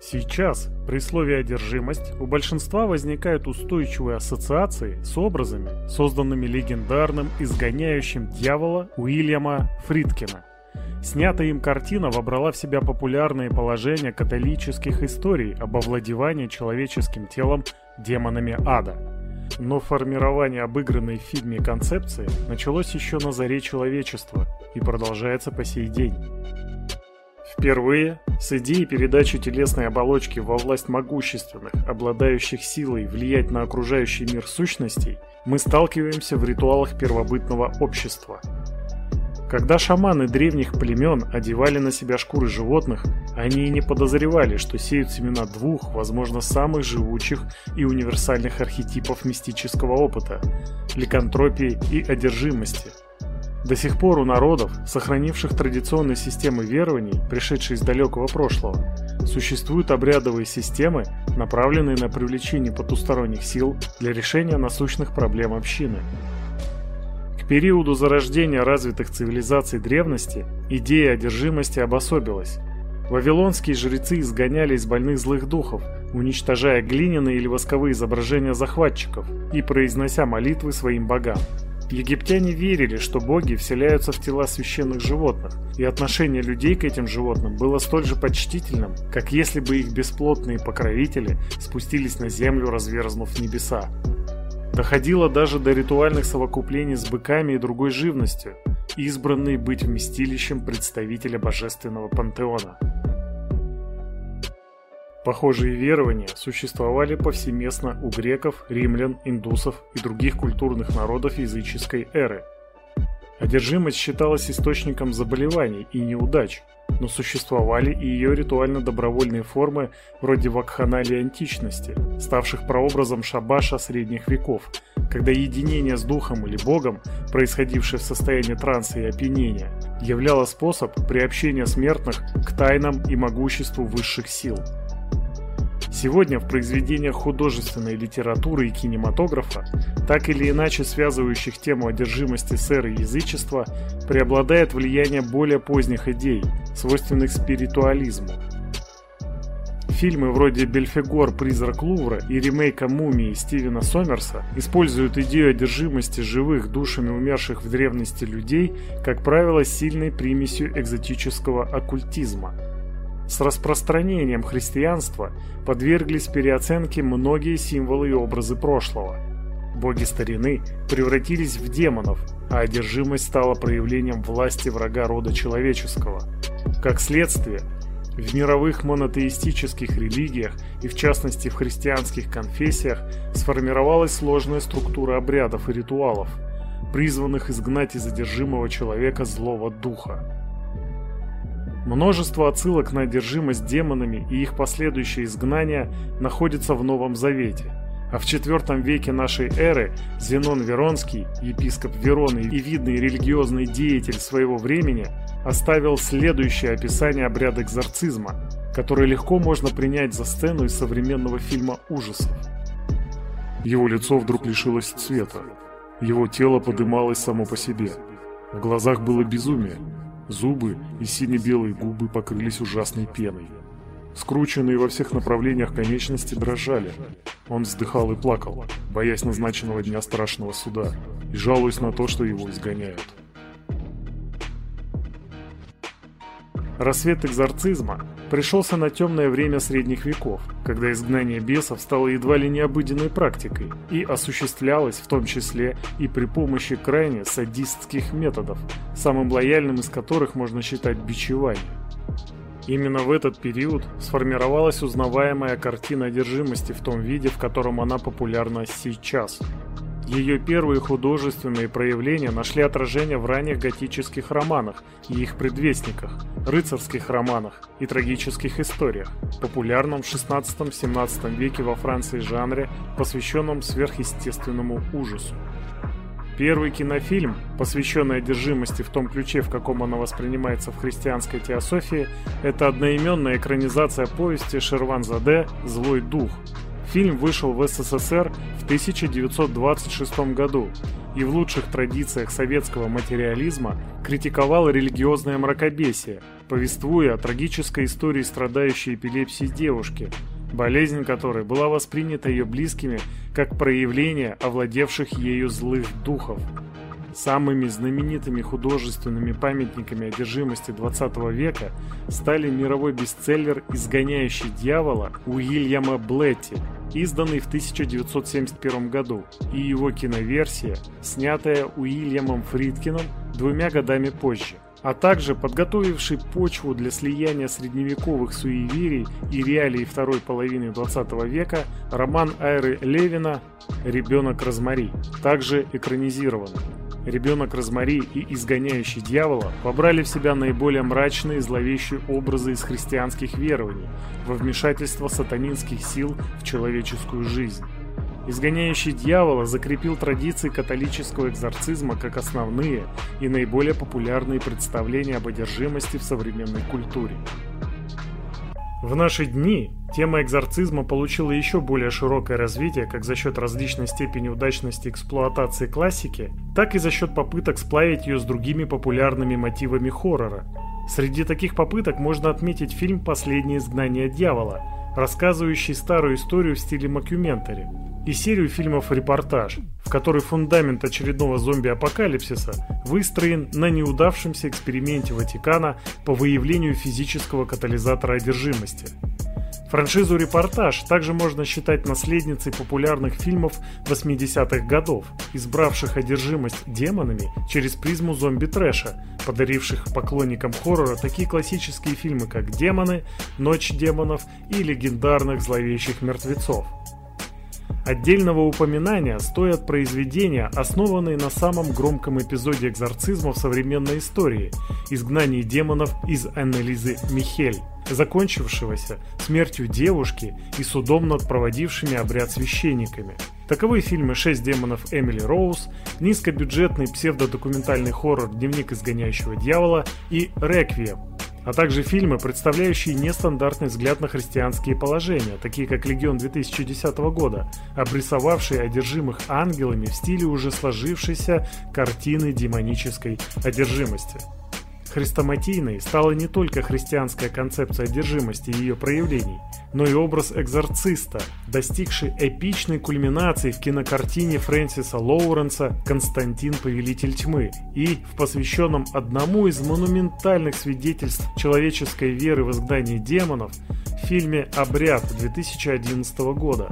Сейчас, при слове «одержимость», у большинства возникают устойчивые ассоциации с образами, созданными легендарным изгоняющим дьявола Уильяма Фридкина. Снятая им картина вобрала в себя популярные положения католических историй об овладевании человеческим телом демонами ада. Но формирование обыгранной в фильме концепции началось еще на заре человечества и продолжается по сей день. Впервые с идеей передачи телесной оболочки во власть могущественных, обладающих силой влиять на окружающий мир сущностей, мы сталкиваемся в ритуалах первобытного общества. Когда шаманы древних племен одевали на себя шкуры животных, они и не подозревали, что сеют семена двух, возможно, самых живучих и универсальных архетипов мистического опыта – ликантропии и одержимости – до сих пор у народов, сохранивших традиционные системы верований, пришедшие из далекого прошлого, существуют обрядовые системы, направленные на привлечение потусторонних сил для решения насущных проблем общины. К периоду зарождения развитых цивилизаций древности идея одержимости обособилась. Вавилонские жрецы изгоняли из больных злых духов, уничтожая глиняные или восковые изображения захватчиков и произнося молитвы своим богам. Египтяне верили, что боги вселяются в тела священных животных, и отношение людей к этим животным было столь же почтительным, как если бы их бесплотные покровители спустились на землю, разверзнув небеса. Доходило даже до ритуальных совокуплений с быками и другой живностью, избранные быть вместилищем представителя божественного пантеона. Похожие верования существовали повсеместно у греков, римлян, индусов и других культурных народов языческой эры. Одержимость считалась источником заболеваний и неудач, но существовали и ее ритуально-добровольные формы вроде вакханалии античности, ставших прообразом шабаша средних веков, когда единение с духом или богом, происходившее в состоянии транса и опьянения, являло способ приобщения смертных к тайнам и могуществу высших сил – Сегодня в произведениях художественной литературы и кинематографа, так или иначе связывающих тему одержимости с эрой язычества, преобладает влияние более поздних идей, свойственных спиритуализму. Фильмы вроде «Бельфегор. Призрак Лувра» и ремейка «Мумии» Стивена Сомерса используют идею одержимости живых душами умерших в древности людей, как правило, сильной примесью экзотического оккультизма – с распространением христианства подверглись переоценке многие символы и образы прошлого. Боги старины превратились в демонов, а одержимость стала проявлением власти врага рода человеческого. Как следствие, в мировых монотеистических религиях и в частности в христианских конфессиях сформировалась сложная структура обрядов и ритуалов, призванных изгнать из одержимого человека злого духа. Множество отсылок на одержимость демонами и их последующее изгнание находится в Новом Завете. А в IV веке нашей эры Зенон Веронский, епископ Вероны и видный религиозный деятель своего времени, оставил следующее описание обряда экзорцизма, который легко можно принять за сцену из современного фильма ужасов. Его лицо вдруг лишилось цвета. Его тело подымалось само по себе. В глазах было безумие, Зубы и сине-белые губы покрылись ужасной пеной. Скрученные во всех направлениях конечности дрожали. Он вздыхал и плакал, боясь назначенного дня страшного суда, и жалуясь на то, что его изгоняют. Рассвет экзорцизма пришелся на темное время средних веков, когда изгнание бесов стало едва ли не обыденной практикой и осуществлялось в том числе и при помощи крайне садистских методов, самым лояльным из которых можно считать бичевание. Именно в этот период сформировалась узнаваемая картина одержимости в том виде, в котором она популярна сейчас – ее первые художественные проявления нашли отражение в ранних готических романах и их предвестниках, рыцарских романах и трагических историях, популярном в 16-17 веке во Франции жанре, посвященном сверхъестественному ужасу. Первый кинофильм, посвященный одержимости в том ключе, в каком она воспринимается в христианской теософии, это одноименная экранизация повести Шерванзаде «Злой дух», Фильм вышел в СССР в 1926 году и в лучших традициях советского материализма критиковал религиозное мракобесие, повествуя о трагической истории страдающей эпилепсией девушки, болезнь которой была воспринята ее близкими как проявление овладевших ею злых духов. Самыми знаменитыми художественными памятниками одержимости 20 века стали мировой бестселлер «Изгоняющий дьявола» Уильяма Блетти, изданный в 1971 году, и его киноверсия, снятая Уильямом Фридкином двумя годами позже а также подготовивший почву для слияния средневековых суеверий и реалий второй половины 20 века роман Айры Левина «Ребенок Розмари», также экранизированный. Ребенок Розмари и изгоняющий дьявола побрали в себя наиболее мрачные и зловещие образы из христианских верований во вмешательство сатанинских сил в человеческую жизнь. Изгоняющий дьявола закрепил традиции католического экзорцизма как основные и наиболее популярные представления об одержимости в современной культуре. В наши дни тема экзорцизма получила еще более широкое развитие как за счет различной степени удачности эксплуатации классики, так и за счет попыток сплавить ее с другими популярными мотивами хоррора. Среди таких попыток можно отметить фильм «Последнее изгнание дьявола», рассказывающий старую историю в стиле макюментари, и серию фильмов «Репортаж», в которой фундамент очередного зомби-апокалипсиса выстроен на неудавшемся эксперименте Ватикана по выявлению физического катализатора одержимости. Франшизу «Репортаж» также можно считать наследницей популярных фильмов 80-х годов, избравших одержимость демонами через призму зомби-трэша, подаривших поклонникам хоррора такие классические фильмы, как «Демоны», «Ночь демонов» и «Легендарных зловещих мертвецов». Отдельного упоминания стоят произведения, основанные на самом громком эпизоде экзорцизма в современной истории – изгнании демонов из Аннелизы Михель, закончившегося смертью девушки и судом над проводившими обряд священниками. Таковы фильмы «Шесть демонов Эмили Роуз», низкобюджетный псевдодокументальный хоррор «Дневник изгоняющего дьявола» и «Реквием», а также фильмы, представляющие нестандартный взгляд на христианские положения, такие как «Легион» 2010 года, обрисовавшие одержимых ангелами в стиле уже сложившейся картины демонической одержимости. Хрестоматийной стала не только христианская концепция одержимости и ее проявлений, но и образ экзорциста, достигший эпичной кульминации в кинокартине Фрэнсиса Лоуренса «Константин. Повелитель тьмы» и в посвященном одному из монументальных свидетельств человеческой веры в изгнание демонов фильме «Обряд» 2011 года.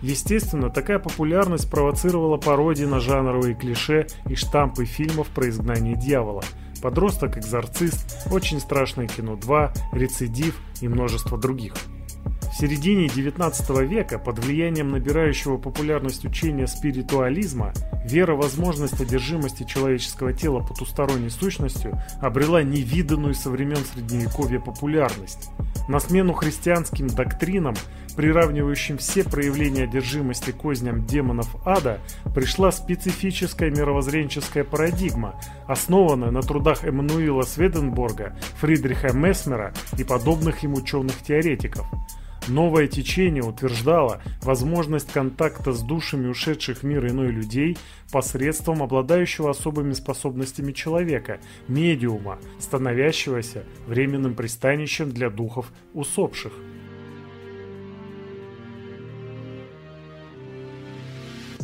Естественно, такая популярность провоцировала пародии на жанровые клише и штампы фильмов про изгнание дьявола – Подросток-экзорцист, Очень страшное кино 2, Рецидив и множество других. В середине 19 века под влиянием набирающего популярность учения спиритуализма вера в возможность одержимости человеческого тела потусторонней сущностью обрела невиданную со времен Средневековья популярность. На смену христианским доктринам приравнивающим все проявления одержимости козням демонов ада, пришла специфическая мировоззренческая парадигма, основанная на трудах Эммануила Сведенборга, Фридриха Месмера и подобных ему ученых-теоретиков. Новое течение утверждало возможность контакта с душами ушедших в мир иной людей посредством обладающего особыми способностями человека, медиума, становящегося временным пристанищем для духов усопших.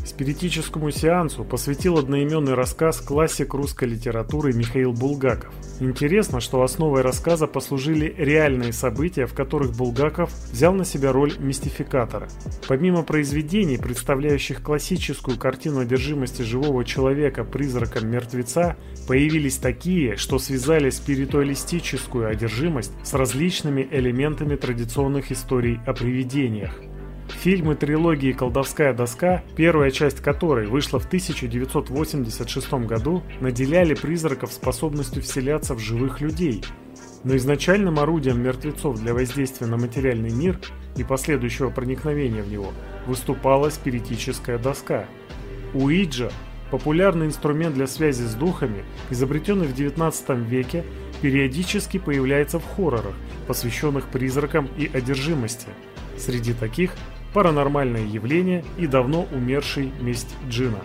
Спиритическому сеансу посвятил одноименный рассказ классик русской литературы Михаил Булгаков. Интересно, что основой рассказа послужили реальные события, в которых Булгаков взял на себя роль мистификатора. Помимо произведений, представляющих классическую картину одержимости живого человека призраком мертвеца, появились такие, что связали спиритуалистическую одержимость с различными элементами традиционных историй о привидениях. Фильмы трилогии «Колдовская доска», первая часть которой вышла в 1986 году, наделяли призраков способностью вселяться в живых людей. Но изначальным орудием мертвецов для воздействия на материальный мир и последующего проникновения в него выступала спиритическая доска. Уиджа – популярный инструмент для связи с духами, изобретенный в 19 веке, периодически появляется в хоррорах, посвященных призракам и одержимости. Среди таких паранормальное явление и давно умерший месть Джина.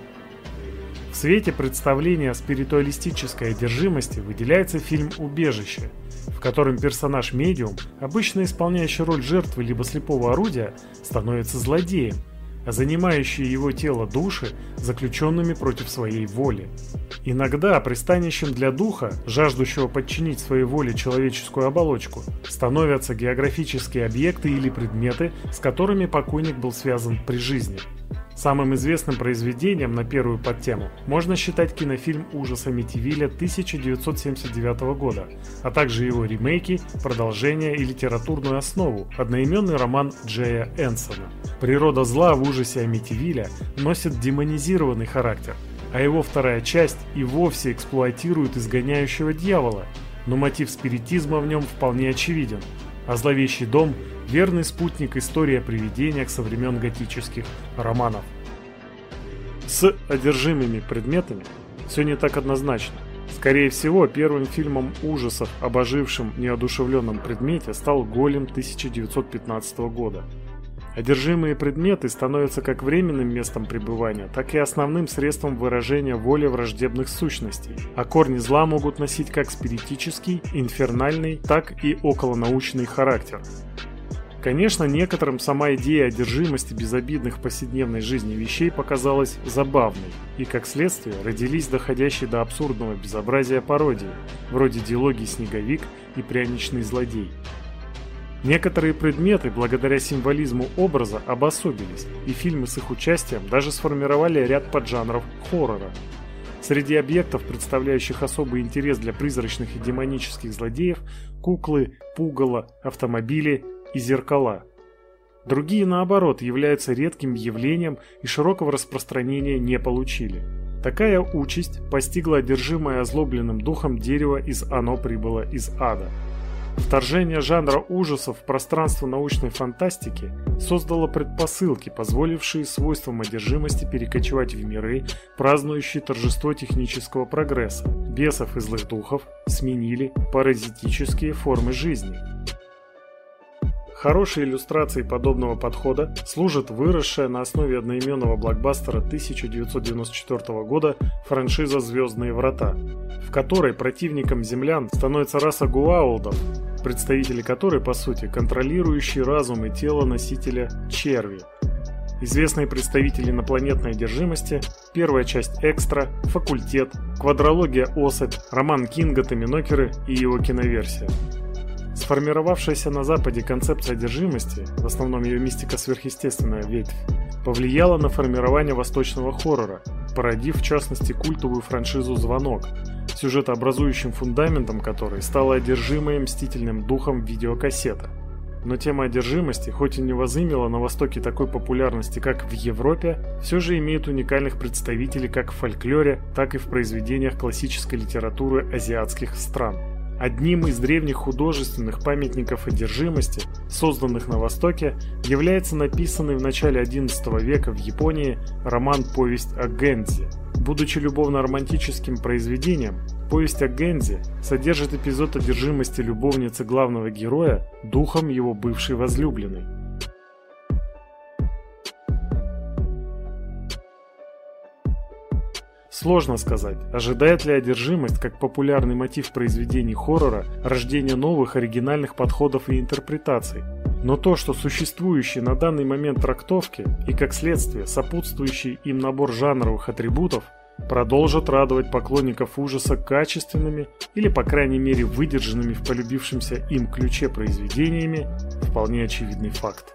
В свете представления о спиритуалистической одержимости выделяется фильм «Убежище», в котором персонаж медиум, обычно исполняющий роль жертвы либо слепого орудия, становится злодеем – а занимающие его тело души заключенными против своей воли. Иногда пристанищем для духа, жаждущего подчинить своей воле человеческую оболочку, становятся географические объекты или предметы, с которыми покойник был связан при жизни – Самым известным произведением на первую подтему можно считать кинофильм ужаса Митивиля 1979 года, а также его ремейки, продолжение и литературную основу, одноименный роман Джея Энсона. Природа зла в ужасе Амитивиля носит демонизированный характер, а его вторая часть и вовсе эксплуатирует изгоняющего дьявола, но мотив спиритизма в нем вполне очевиден, а зловещий дом – верный спутник истории о привидениях со времен готических романов. С одержимыми предметами все не так однозначно. Скорее всего, первым фильмом ужасов об ожившем неодушевленном предмете стал «Голем» 1915 года – Одержимые предметы становятся как временным местом пребывания, так и основным средством выражения воли враждебных сущностей, а корни зла могут носить как спиритический, инфернальный, так и околонаучный характер. Конечно, некоторым сама идея одержимости безобидных в повседневной жизни вещей показалась забавной, и как следствие родились доходящие до абсурдного безобразия пародии, вроде диалогии «Снеговик» и «Пряничный злодей». Некоторые предметы, благодаря символизму образа, обособились, и фильмы с их участием даже сформировали ряд поджанров хоррора. Среди объектов, представляющих особый интерес для призрачных и демонических злодеев, куклы, пугало, автомобили и зеркала. Другие, наоборот, являются редким явлением и широкого распространения не получили. Такая участь постигла одержимое озлобленным духом дерево из «Оно прибыло из ада». Вторжение жанра ужасов в пространство научной фантастики создало предпосылки, позволившие свойствам одержимости перекочевать в миры, празднующие торжество технического прогресса. Бесов и злых духов сменили паразитические формы жизни. Хорошей иллюстрацией подобного подхода служит выросшая на основе одноименного блокбастера 1994 года франшиза «Звездные врата», в которой противником землян становится раса гуаулдов, представители которой, по сути, контролирующие разум и тело носителя черви. Известные представители инопланетной одержимости, первая часть «Экстра», «Факультет», «Квадрология Особь», роман Кинга «Томинокеры» и его киноверсия. Сформировавшаяся на Западе концепция одержимости, в основном ее мистика сверхъестественная ветвь, повлияла на формирование восточного хоррора, породив в частности культовую франшизу «Звонок», сюжетообразующим фундаментом которой стала одержимая мстительным духом видеокассета. Но тема одержимости, хоть и не возымела на Востоке такой популярности, как в Европе, все же имеет уникальных представителей как в фольклоре, так и в произведениях классической литературы азиатских стран. Одним из древних художественных памятников одержимости, созданных на Востоке, является написанный в начале XI века в Японии роман-повесть о Гэнзи. Будучи любовно-романтическим произведением, повесть о Гэнзи содержит эпизод одержимости любовницы главного героя духом его бывшей возлюбленной. Сложно сказать, ожидает ли одержимость как популярный мотив произведений хоррора рождения новых оригинальных подходов и интерпретаций. Но то, что существующие на данный момент трактовки и как следствие сопутствующий им набор жанровых атрибутов продолжат радовать поклонников ужаса качественными или по крайней мере выдержанными в полюбившемся им ключе произведениями, вполне очевидный факт.